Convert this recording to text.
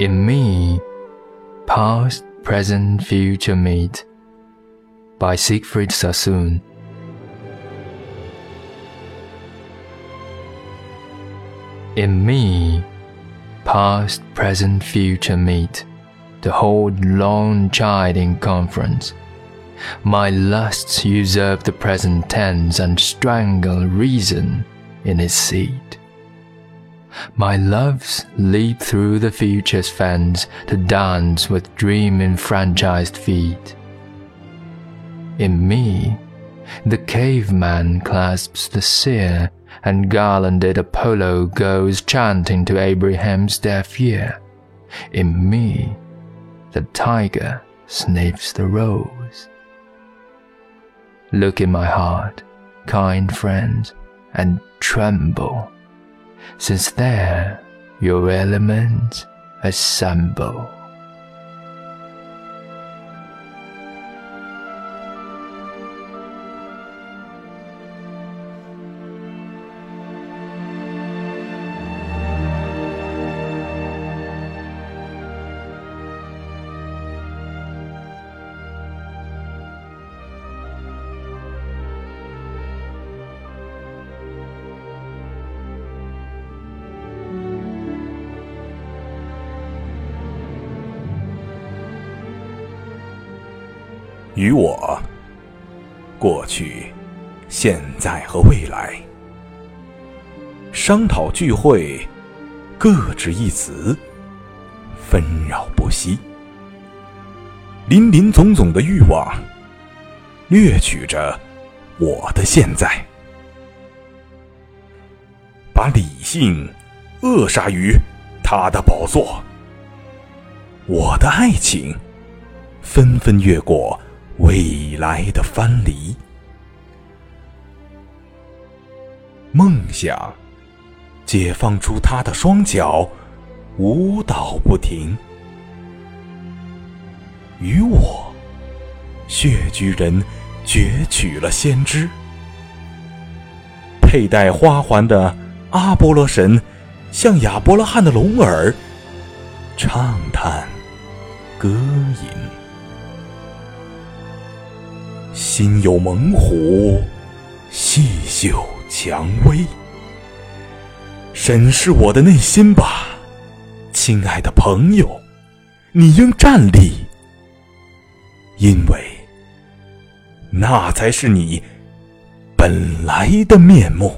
In me, past, present, future meet. By Siegfried Sassoon. In me, past, present, future meet to hold long chiding conference. My lusts usurp the present tense and strangle reason in its seat. My loves leap through the future's fence to dance with dream enfranchised feet. In me, the caveman clasps the seer, and garlanded Apollo goes chanting to Abraham's deaf ear. In me, the tiger sniffs the rose. Look in my heart, kind friends, and tremble, since there your elements assemble. 与我，过去、现在和未来，商讨聚会，各执一词，纷扰不息，林林总总的欲望，掠取着我的现在，把理性扼杀于他的宝座，我的爱情纷纷越过。未来的藩篱，梦想解放出他的双脚，舞蹈不停。与我，血居人攫取了先知，佩戴花环的阿波罗神，向亚伯拉罕的龙耳畅叹歌吟。心有猛虎，细嗅蔷薇。审视我的内心吧，亲爱的朋友，你应站立，因为那才是你本来的面目。